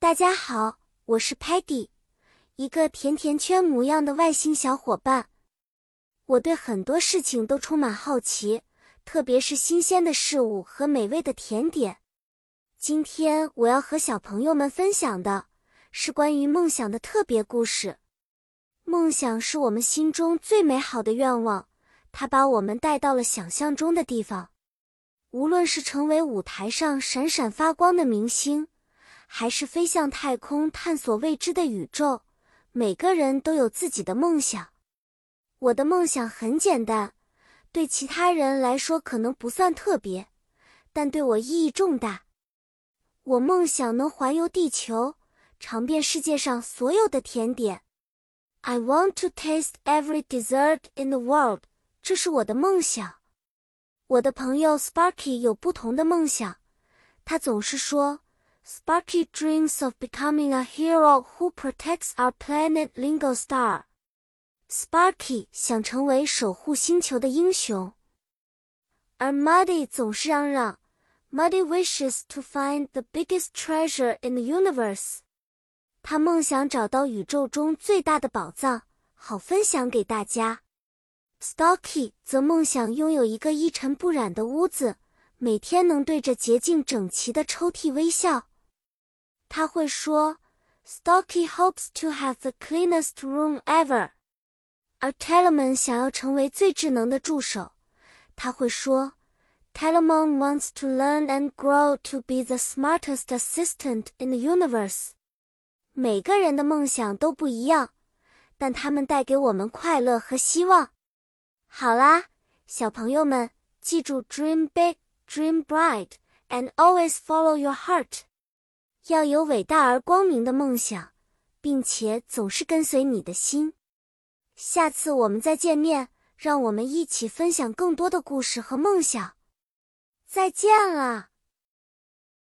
大家好，我是 Patty，一个甜甜圈模样的外星小伙伴。我对很多事情都充满好奇，特别是新鲜的事物和美味的甜点。今天我要和小朋友们分享的是关于梦想的特别故事。梦想是我们心中最美好的愿望，它把我们带到了想象中的地方。无论是成为舞台上闪闪发光的明星，还是飞向太空探索未知的宇宙，每个人都有自己的梦想。我的梦想很简单，对其他人来说可能不算特别，但对我意义重大。我梦想能环游地球，尝遍世界上所有的甜点。I want to taste every dessert in the world。这是我的梦想。我的朋友 Sparky 有不同的梦想，他总是说，Sparky dreams of becoming a hero who protects our planet Lingo Star。Sparky 想成为守护星球的英雄，而 Muddy 总是嚷嚷，Muddy wishes to find the biggest treasure in the universe。他梦想找到宇宙中最大的宝藏，好分享给大家。s t a l k y 则梦想拥有一个一尘不染的屋子，每天能对着洁净整齐的抽屉微笑。他会说：“Stocky hopes to have the cleanest room ever。”而 Telemon 想要成为最智能的助手，他会说：“Telemon wants to learn and grow to be the smartest assistant in the universe。”每个人的梦想都不一样，但他们带给我们快乐和希望。好啦，小朋友们，记住 dream big, dream bright, and always follow your heart。 要有伟大而光明的梦想，并且总是跟随你的心。下次我们再见面，让我们一起分享更多的故事和梦想。再见了。